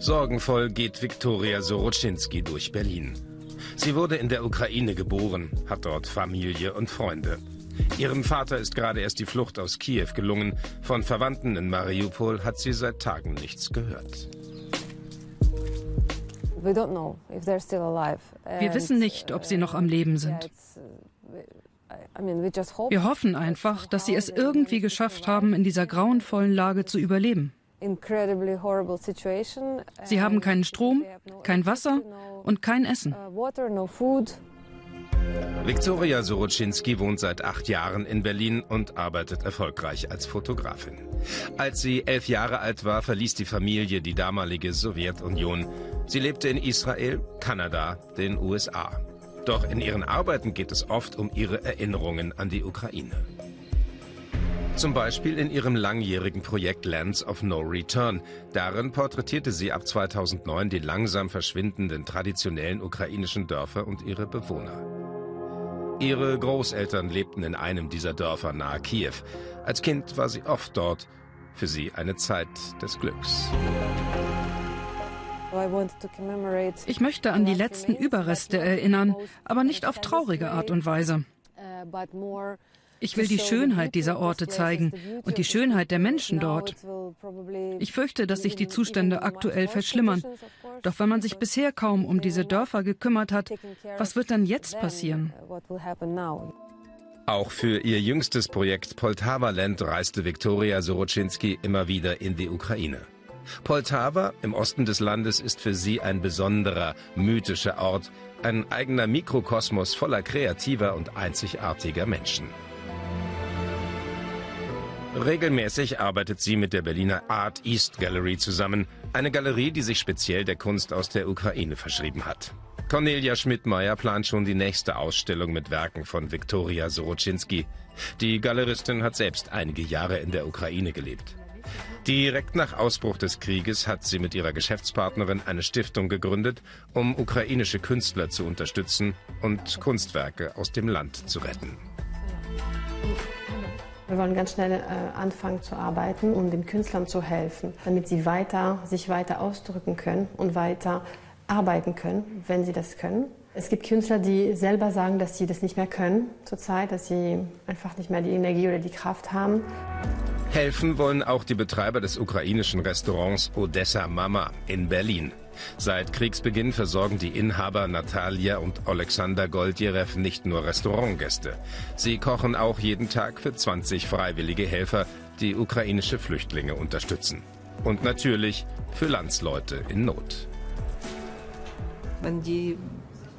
Sorgenvoll geht Viktoria Soroczynski durch Berlin. Sie wurde in der Ukraine geboren, hat dort Familie und Freunde. Ihrem Vater ist gerade erst die Flucht aus Kiew gelungen. Von Verwandten in Mariupol hat sie seit Tagen nichts gehört. Wir wissen nicht, ob sie noch am Leben sind. Wir hoffen einfach, dass sie es irgendwie geschafft haben, in dieser grauenvollen Lage zu überleben. Sie haben keinen Strom, kein Wasser und kein Essen. Uh, Viktoria Soroczynski wohnt seit acht Jahren in Berlin und arbeitet erfolgreich als Fotografin. Als sie elf Jahre alt war, verließ die Familie die damalige Sowjetunion. Sie lebte in Israel, Kanada, den USA. Doch in ihren Arbeiten geht es oft um ihre Erinnerungen an die Ukraine. Zum Beispiel in ihrem langjährigen Projekt Lands of No Return. Darin porträtierte sie ab 2009 die langsam verschwindenden traditionellen ukrainischen Dörfer und ihre Bewohner. Ihre Großeltern lebten in einem dieser Dörfer nahe Kiew. Als Kind war sie oft dort. Für sie eine Zeit des Glücks. Ich möchte an die letzten Überreste erinnern, aber nicht auf traurige Art und Weise. Ich will die Schönheit dieser Orte zeigen und die Schönheit der Menschen dort. Ich fürchte, dass sich die Zustände aktuell verschlimmern. Doch wenn man sich bisher kaum um diese Dörfer gekümmert hat, was wird dann jetzt passieren? Auch für ihr jüngstes Projekt Poltava Land reiste Viktoria Soroczynski immer wieder in die Ukraine. Poltava im Osten des Landes ist für sie ein besonderer, mythischer Ort, ein eigener Mikrokosmos voller kreativer und einzigartiger Menschen. Regelmäßig arbeitet sie mit der Berliner Art East Gallery zusammen, eine Galerie, die sich speziell der Kunst aus der Ukraine verschrieben hat. Cornelia Schmidtmeier plant schon die nächste Ausstellung mit Werken von Viktoria Soroczynski. Die Galeristin hat selbst einige Jahre in der Ukraine gelebt. Direkt nach Ausbruch des Krieges hat sie mit ihrer Geschäftspartnerin eine Stiftung gegründet, um ukrainische Künstler zu unterstützen und Kunstwerke aus dem Land zu retten. Wir wollen ganz schnell äh, anfangen zu arbeiten, um den Künstlern zu helfen, damit sie weiter, sich weiter ausdrücken können und weiter arbeiten können, wenn sie das können. Es gibt Künstler, die selber sagen, dass sie das nicht mehr können zurzeit, dass sie einfach nicht mehr die Energie oder die Kraft haben. Helfen wollen auch die Betreiber des ukrainischen Restaurants Odessa Mama in Berlin. Seit Kriegsbeginn versorgen die Inhaber Natalia und Alexander Goldjerew nicht nur Restaurantgäste. Sie kochen auch jeden Tag für 20 freiwillige Helfer, die ukrainische Flüchtlinge unterstützen. Und natürlich für Landsleute in Not. Wenn die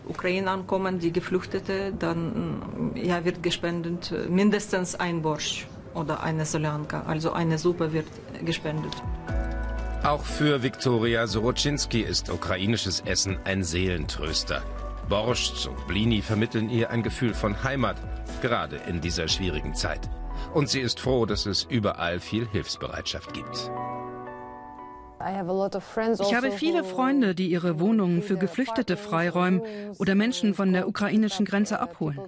Ukrainer ankommen, die Geflüchtete, dann ja, wird gespendet mindestens ein Borsch oder eine Soljanka, also eine Suppe wird gespendet. Auch für Viktoria Soroczynski ist ukrainisches Essen ein Seelentröster. Borscht und Blini vermitteln ihr ein Gefühl von Heimat, gerade in dieser schwierigen Zeit. Und sie ist froh, dass es überall viel Hilfsbereitschaft gibt. Ich habe viele Freunde, die ihre Wohnungen für Geflüchtete freiräumen oder Menschen von der ukrainischen Grenze abholen.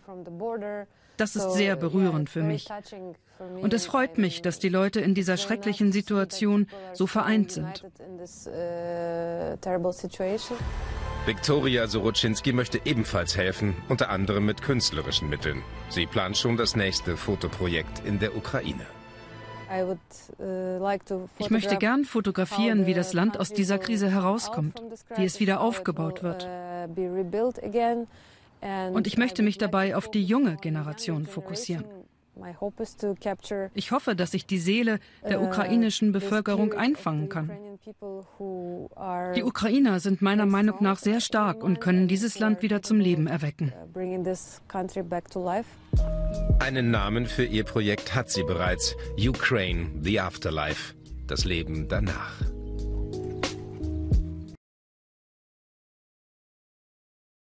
Das ist sehr berührend für mich. Und es freut mich, dass die Leute in dieser schrecklichen Situation so vereint sind. Viktoria Soroczynski möchte ebenfalls helfen, unter anderem mit künstlerischen Mitteln. Sie plant schon das nächste Fotoprojekt in der Ukraine. Ich möchte gern fotografieren, wie das Land aus dieser Krise herauskommt, wie es wieder aufgebaut wird. Und ich möchte mich dabei auf die junge Generation fokussieren. Ich hoffe, dass ich die Seele der uh, ukrainischen Bevölkerung einfangen kann. Die Ukrainer sind meiner Meinung nach sehr stark und können dieses Land wieder zum Leben erwecken. Uh, Einen Namen für ihr Projekt hat sie bereits. Ukraine, the Afterlife. Das Leben danach.